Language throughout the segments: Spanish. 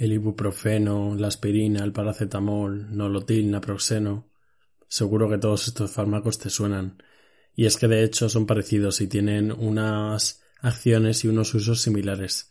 el ibuprofeno, la aspirina, el paracetamol, nolotil, naproxeno. Seguro que todos estos fármacos te suenan. Y es que de hecho son parecidos y tienen unas acciones y unos usos similares.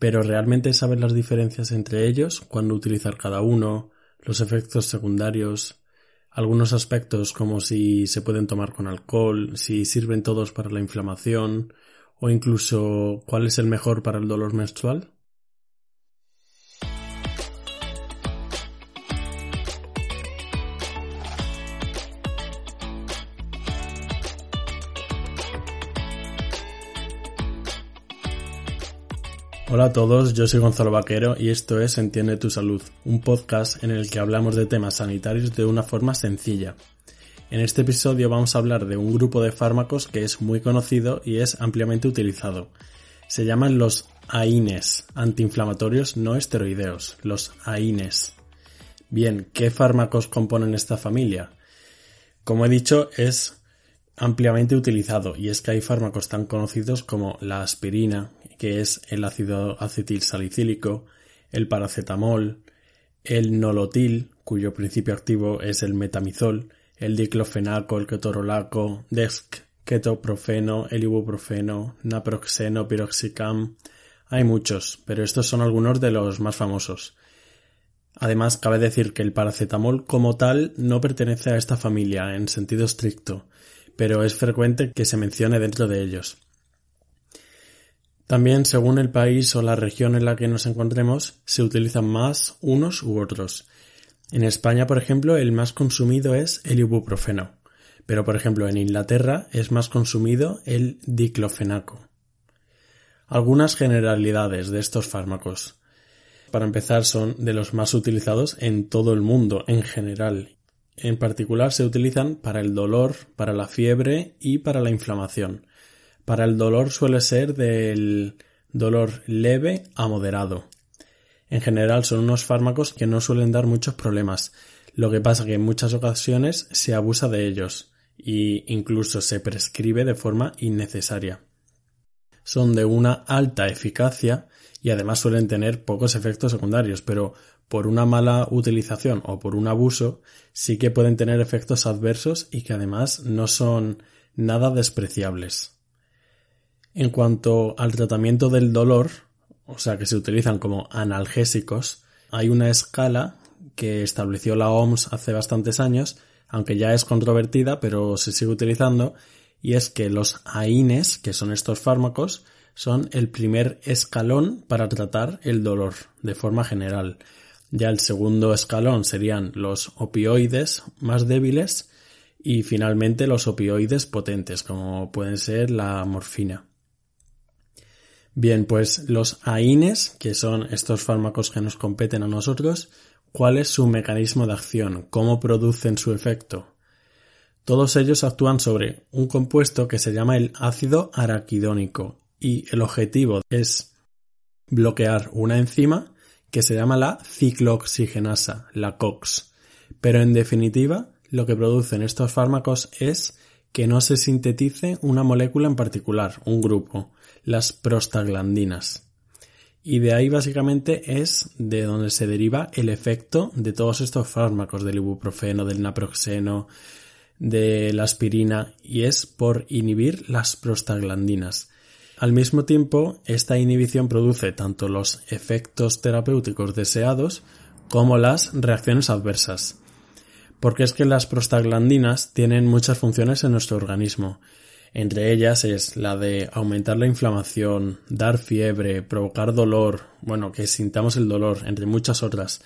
Pero ¿realmente sabes las diferencias entre ellos? ¿Cuándo utilizar cada uno? ¿Los efectos secundarios? Algunos aspectos como si se pueden tomar con alcohol, si sirven todos para la inflamación o incluso cuál es el mejor para el dolor menstrual? Hola a todos, yo soy Gonzalo Vaquero y esto es Entiende tu Salud, un podcast en el que hablamos de temas sanitarios de una forma sencilla. En este episodio vamos a hablar de un grupo de fármacos que es muy conocido y es ampliamente utilizado. Se llaman los AINES, antiinflamatorios no esteroideos, los AINES. Bien, ¿qué fármacos componen esta familia? Como he dicho, es ampliamente utilizado y es que hay fármacos tan conocidos como la aspirina, que es el ácido acetilsalicílico, el paracetamol, el nolotil, cuyo principio activo es el metamizol, el diclofenaco, el ketorolaco, desc, ketoprofeno, el ibuprofeno, naproxeno, piroxicam. Hay muchos, pero estos son algunos de los más famosos. Además, cabe decir que el paracetamol como tal no pertenece a esta familia en sentido estricto, pero es frecuente que se mencione dentro de ellos. También, según el país o la región en la que nos encontremos, se utilizan más unos u otros. En España, por ejemplo, el más consumido es el ibuprofeno, pero por ejemplo en Inglaterra es más consumido el diclofenaco. Algunas generalidades de estos fármacos. Para empezar, son de los más utilizados en todo el mundo en general en particular se utilizan para el dolor, para la fiebre y para la inflamación. Para el dolor suele ser del dolor leve a moderado. En general son unos fármacos que no suelen dar muchos problemas. Lo que pasa que en muchas ocasiones se abusa de ellos e incluso se prescribe de forma innecesaria. Son de una alta eficacia y además suelen tener pocos efectos secundarios, pero por una mala utilización o por un abuso sí que pueden tener efectos adversos y que además no son nada despreciables. En cuanto al tratamiento del dolor, o sea que se utilizan como analgésicos, hay una escala que estableció la OMS hace bastantes años, aunque ya es controvertida, pero se sigue utilizando, y es que los AINES, que son estos fármacos, son el primer escalón para tratar el dolor de forma general. Ya el segundo escalón serían los opioides más débiles y finalmente los opioides potentes, como pueden ser la morfina. Bien, pues los AINES, que son estos fármacos que nos competen a nosotros, ¿cuál es su mecanismo de acción? ¿Cómo producen su efecto? Todos ellos actúan sobre un compuesto que se llama el ácido araquidónico y el objetivo es bloquear una enzima que se llama la ciclooxigenasa, la COX. Pero en definitiva, lo que producen estos fármacos es que no se sintetice una molécula en particular, un grupo, las prostaglandinas. Y de ahí básicamente es de donde se deriva el efecto de todos estos fármacos, del ibuprofeno, del naproxeno, de la aspirina, y es por inhibir las prostaglandinas. Al mismo tiempo, esta inhibición produce tanto los efectos terapéuticos deseados como las reacciones adversas. Porque es que las prostaglandinas tienen muchas funciones en nuestro organismo. Entre ellas es la de aumentar la inflamación, dar fiebre, provocar dolor, bueno, que sintamos el dolor, entre muchas otras.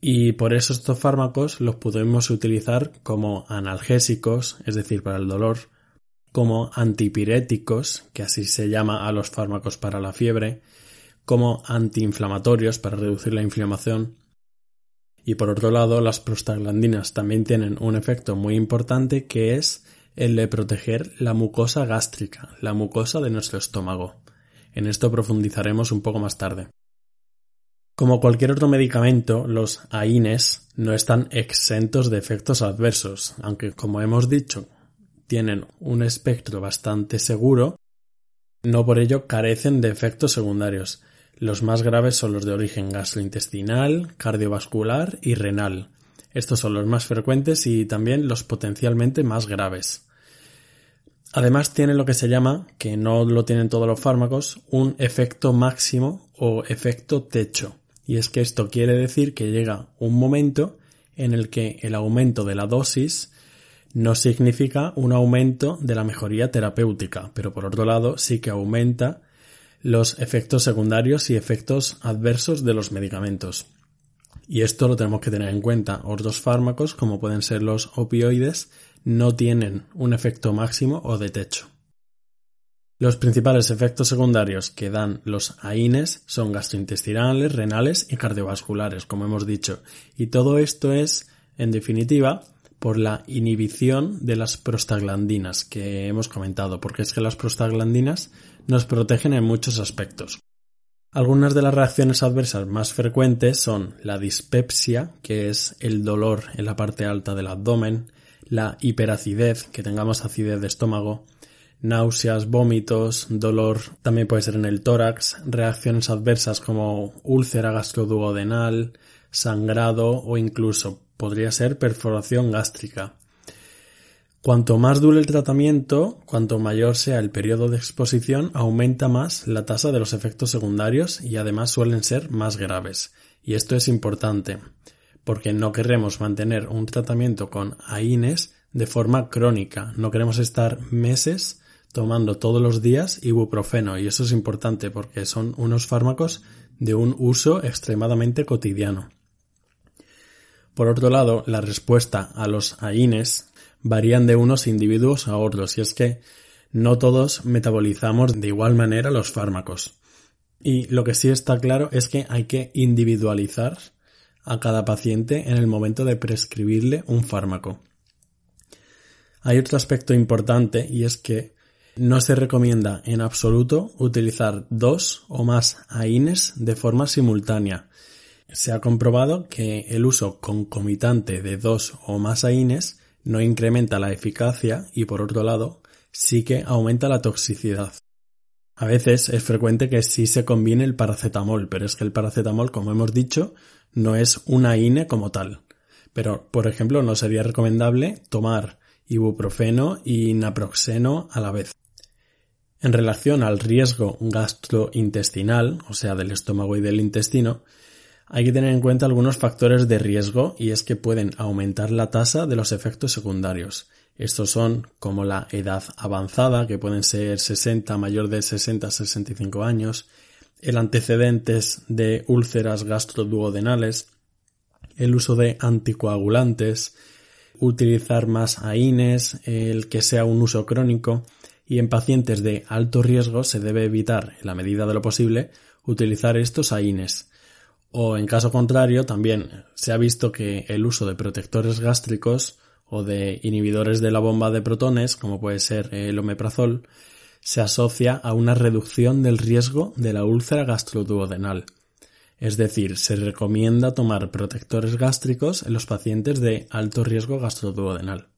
Y por eso estos fármacos los podemos utilizar como analgésicos, es decir, para el dolor, como antipiréticos, que así se llama a los fármacos para la fiebre, como antiinflamatorios para reducir la inflamación. Y por otro lado, las prostaglandinas también tienen un efecto muy importante que es el de proteger la mucosa gástrica, la mucosa de nuestro estómago. En esto profundizaremos un poco más tarde. Como cualquier otro medicamento, los AINES no están exentos de efectos adversos, aunque como hemos dicho, tienen un espectro bastante seguro, no por ello carecen de efectos secundarios. Los más graves son los de origen gastrointestinal, cardiovascular y renal. Estos son los más frecuentes y también los potencialmente más graves. Además tiene lo que se llama, que no lo tienen todos los fármacos, un efecto máximo o efecto techo. Y es que esto quiere decir que llega un momento en el que el aumento de la dosis no significa un aumento de la mejoría terapéutica, pero por otro lado sí que aumenta los efectos secundarios y efectos adversos de los medicamentos. Y esto lo tenemos que tener en cuenta. Otros fármacos, como pueden ser los opioides, no tienen un efecto máximo o de techo. Los principales efectos secundarios que dan los AINES son gastrointestinales, renales y cardiovasculares, como hemos dicho. Y todo esto es, en definitiva, por la inhibición de las prostaglandinas que hemos comentado, porque es que las prostaglandinas nos protegen en muchos aspectos. Algunas de las reacciones adversas más frecuentes son la dispepsia, que es el dolor en la parte alta del abdomen, la hiperacidez, que tengamos acidez de estómago, náuseas, vómitos, dolor, también puede ser en el tórax, reacciones adversas como úlcera gastroduodenal, sangrado o incluso podría ser perforación gástrica. Cuanto más dure el tratamiento, cuanto mayor sea el periodo de exposición, aumenta más la tasa de los efectos secundarios y además suelen ser más graves. Y esto es importante, porque no queremos mantener un tratamiento con AINES de forma crónica, no queremos estar meses tomando todos los días ibuprofeno y eso es importante porque son unos fármacos de un uso extremadamente cotidiano. Por otro lado, la respuesta a los AINES varían de unos individuos a otros y es que no todos metabolizamos de igual manera los fármacos. Y lo que sí está claro es que hay que individualizar a cada paciente en el momento de prescribirle un fármaco. Hay otro aspecto importante y es que no se recomienda en absoluto utilizar dos o más AINES de forma simultánea. Se ha comprobado que el uso concomitante de dos o más AINES no incrementa la eficacia y por otro lado sí que aumenta la toxicidad. A veces es frecuente que sí se combine el paracetamol, pero es que el paracetamol, como hemos dicho, no es una AINE como tal. Pero, por ejemplo, no sería recomendable tomar ibuprofeno y naproxeno a la vez. En relación al riesgo gastrointestinal, o sea, del estómago y del intestino, hay que tener en cuenta algunos factores de riesgo y es que pueden aumentar la tasa de los efectos secundarios. Estos son como la edad avanzada, que pueden ser 60, mayor de 60 a 65 años, el antecedentes de úlceras gastroduodenales, el uso de anticoagulantes, utilizar más AINES, el que sea un uso crónico, y en pacientes de alto riesgo se debe evitar, en la medida de lo posible, utilizar estos AINES. O en caso contrario, también se ha visto que el uso de protectores gástricos o de inhibidores de la bomba de protones, como puede ser el omeprazol, se asocia a una reducción del riesgo de la úlcera gastroduodenal. Es decir, se recomienda tomar protectores gástricos en los pacientes de alto riesgo gastroduodenal.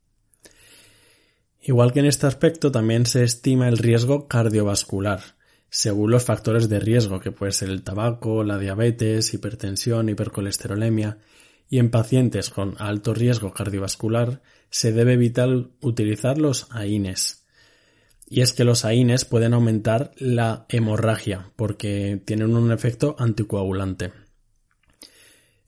Igual que en este aspecto, también se estima el riesgo cardiovascular, según los factores de riesgo, que puede ser el tabaco, la diabetes, hipertensión, hipercolesterolemia, y en pacientes con alto riesgo cardiovascular se debe evitar utilizar los AINES. Y es que los AINES pueden aumentar la hemorragia porque tienen un efecto anticoagulante.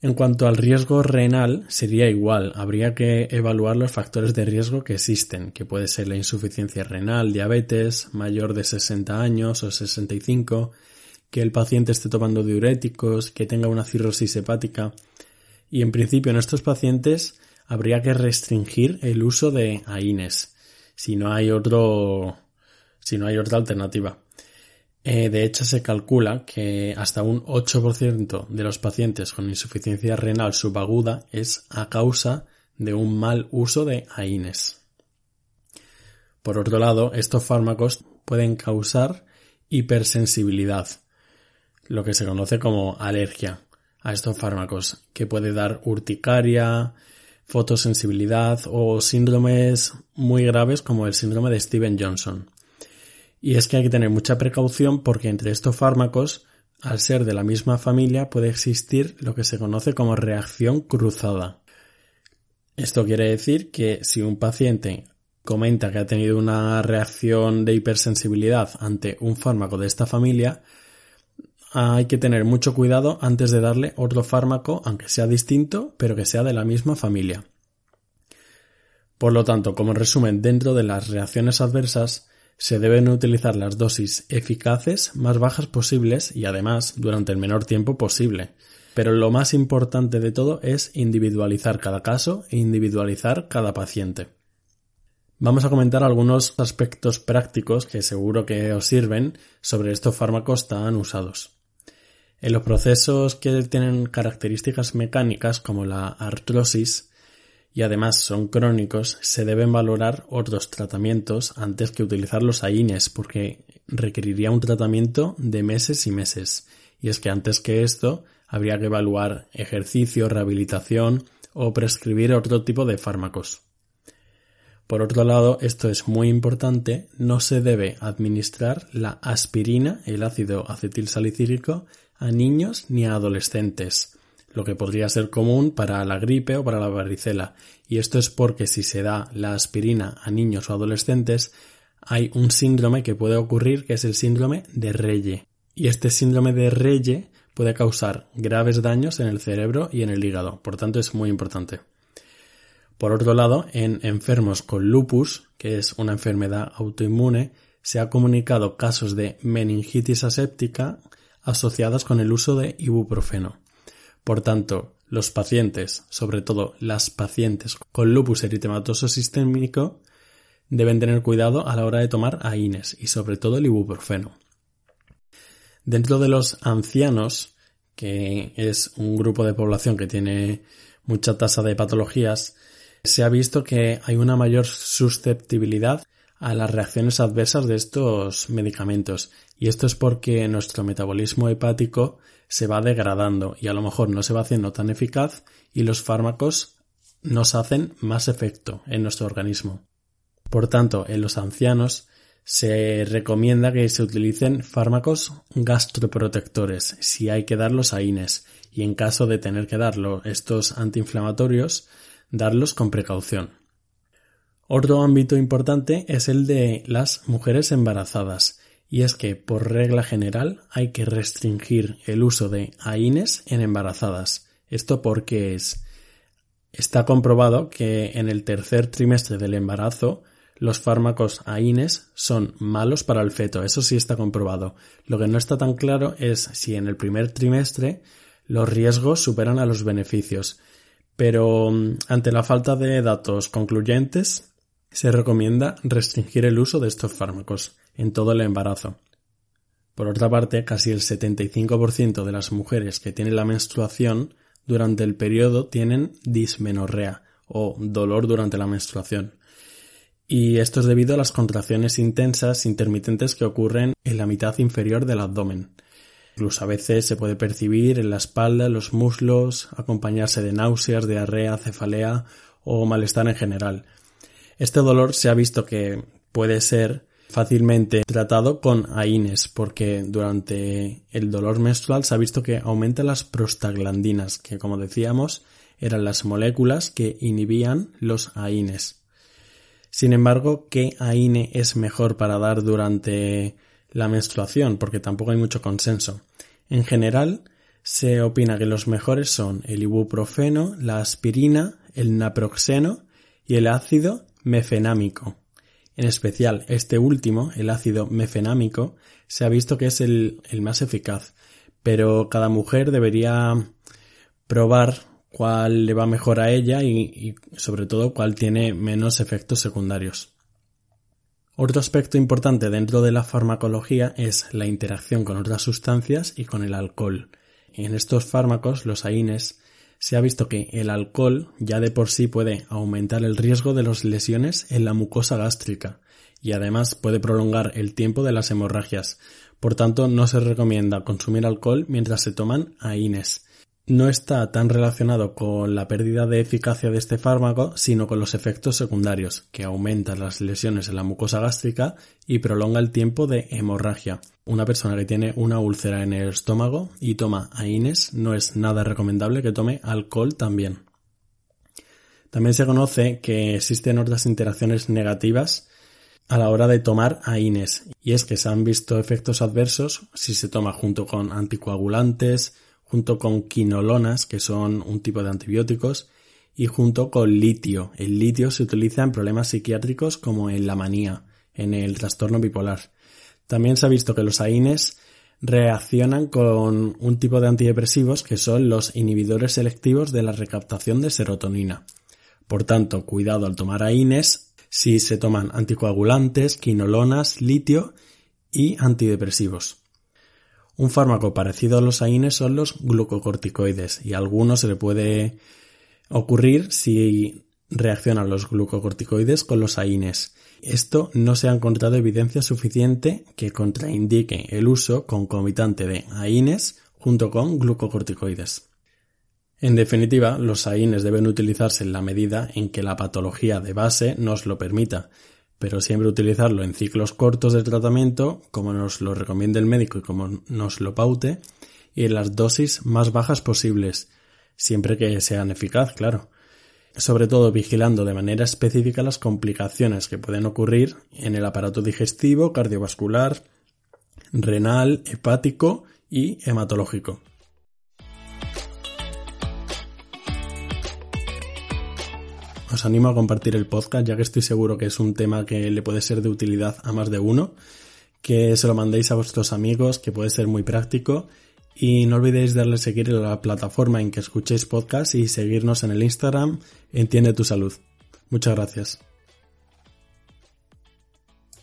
En cuanto al riesgo renal, sería igual. Habría que evaluar los factores de riesgo que existen, que puede ser la insuficiencia renal, diabetes, mayor de 60 años o 65, que el paciente esté tomando diuréticos, que tenga una cirrosis hepática. Y en principio en estos pacientes habría que restringir el uso de AINES, si no hay otro, si no hay otra alternativa. Eh, de hecho, se calcula que hasta un 8% de los pacientes con insuficiencia renal subaguda es a causa de un mal uso de AINES. Por otro lado, estos fármacos pueden causar hipersensibilidad, lo que se conoce como alergia a estos fármacos, que puede dar urticaria, fotosensibilidad o síndromes muy graves como el síndrome de Steven Johnson. Y es que hay que tener mucha precaución porque entre estos fármacos, al ser de la misma familia, puede existir lo que se conoce como reacción cruzada. Esto quiere decir que si un paciente comenta que ha tenido una reacción de hipersensibilidad ante un fármaco de esta familia, hay que tener mucho cuidado antes de darle otro fármaco, aunque sea distinto, pero que sea de la misma familia. Por lo tanto, como resumen, dentro de las reacciones adversas, se deben utilizar las dosis eficaces más bajas posibles y además durante el menor tiempo posible. Pero lo más importante de todo es individualizar cada caso e individualizar cada paciente. Vamos a comentar algunos aspectos prácticos que seguro que os sirven sobre estos fármacos tan usados. En los procesos que tienen características mecánicas como la artrosis, y además son crónicos, se deben valorar otros tratamientos antes que utilizar los AINES porque requeriría un tratamiento de meses y meses. Y es que antes que esto habría que evaluar ejercicio, rehabilitación o prescribir otro tipo de fármacos. Por otro lado, esto es muy importante, no se debe administrar la aspirina, el ácido acetilsalicílico, a niños ni a adolescentes lo que podría ser común para la gripe o para la varicela. Y esto es porque si se da la aspirina a niños o adolescentes, hay un síndrome que puede ocurrir que es el síndrome de Reye. Y este síndrome de Reye puede causar graves daños en el cerebro y en el hígado. Por tanto, es muy importante. Por otro lado, en enfermos con lupus, que es una enfermedad autoinmune, se ha comunicado casos de meningitis aséptica asociadas con el uso de ibuprofeno. Por tanto, los pacientes, sobre todo las pacientes con lupus eritematoso sistémico, deben tener cuidado a la hora de tomar AINES y sobre todo el ibuprofeno. Dentro de los ancianos, que es un grupo de población que tiene mucha tasa de patologías, se ha visto que hay una mayor susceptibilidad a las reacciones adversas de estos medicamentos. Y esto es porque nuestro metabolismo hepático se va degradando y a lo mejor no se va haciendo tan eficaz y los fármacos nos hacen más efecto en nuestro organismo. Por tanto, en los ancianos se recomienda que se utilicen fármacos gastroprotectores si hay que darlos a INES y en caso de tener que darlo estos antiinflamatorios, darlos con precaución. Otro ámbito importante es el de las mujeres embarazadas, y es que por regla general hay que restringir el uso de AINES en embarazadas. Esto porque es está comprobado que en el tercer trimestre del embarazo los fármacos AINES son malos para el feto, eso sí está comprobado. Lo que no está tan claro es si en el primer trimestre los riesgos superan a los beneficios. Pero mm, ante la falta de datos concluyentes, se recomienda restringir el uso de estos fármacos en todo el embarazo. Por otra parte, casi el 75% de las mujeres que tienen la menstruación durante el periodo tienen dismenorrea o dolor durante la menstruación. Y esto es debido a las contracciones intensas intermitentes que ocurren en la mitad inferior del abdomen. Incluso a veces se puede percibir en la espalda, en los muslos, acompañarse de náuseas, diarrea, cefalea o malestar en general. Este dolor se ha visto que puede ser fácilmente tratado con AINES porque durante el dolor menstrual se ha visto que aumenta las prostaglandinas que como decíamos eran las moléculas que inhibían los AINES. Sin embargo, ¿qué AINE es mejor para dar durante la menstruación? Porque tampoco hay mucho consenso. En general, se opina que los mejores son el ibuprofeno, la aspirina, el naproxeno y el ácido mefenámico. En especial, este último, el ácido mefenámico, se ha visto que es el, más eficaz, pero cada mujer debería probar cuál le va mejor a ella y, sobre todo cuál tiene menos efectos secundarios. Otro aspecto importante dentro de la farmacología es la interacción con otras sustancias y con el alcohol. En estos fármacos, los AINES, se ha visto que el alcohol ya de por sí puede aumentar el riesgo de las lesiones en la mucosa gástrica y además puede prolongar el tiempo de las hemorragias. Por tanto, no se recomienda consumir alcohol mientras se toman AINES no está tan relacionado con la pérdida de eficacia de este fármaco, sino con los efectos secundarios, que aumentan las lesiones en la mucosa gástrica y prolonga el tiempo de hemorragia. Una persona que tiene una úlcera en el estómago y toma AINES no es nada recomendable que tome alcohol también. También se conoce que existen otras interacciones negativas a la hora de tomar AINES, y es que se han visto efectos adversos si se toma junto con anticoagulantes, junto con quinolonas, que son un tipo de antibióticos, y junto con litio. El litio se utiliza en problemas psiquiátricos como en la manía, en el trastorno bipolar. También se ha visto que los AINES reaccionan con un tipo de antidepresivos que son los inhibidores selectivos de la recaptación de serotonina. Por tanto, cuidado al tomar AINES si se toman anticoagulantes, quinolonas, litio y antidepresivos. Un fármaco parecido a los AINES son los glucocorticoides y a algunos se le puede ocurrir si reaccionan los glucocorticoides con los AINES. Esto no se ha encontrado evidencia suficiente que contraindique el uso concomitante de AINES junto con glucocorticoides. En definitiva, los AINES deben utilizarse en la medida en que la patología de base nos lo permita, pero siempre utilizarlo en ciclos cortos de tratamiento, como nos lo recomienda el médico y como nos lo paute, y en las dosis más bajas posibles, siempre que sean eficaz, claro. Sobre todo vigilando de manera específica las complicaciones que pueden ocurrir en el aparato digestivo, cardiovascular, renal, hepático y hematológico. Os animo a compartir el podcast, ya que estoy seguro que es un tema que le puede ser de utilidad a más de uno, que se lo mandéis a vuestros amigos, que puede ser muy práctico. Y no olvidéis darle seguir a la plataforma en que escuchéis podcast y seguirnos en el Instagram Entiende tu salud. Muchas gracias.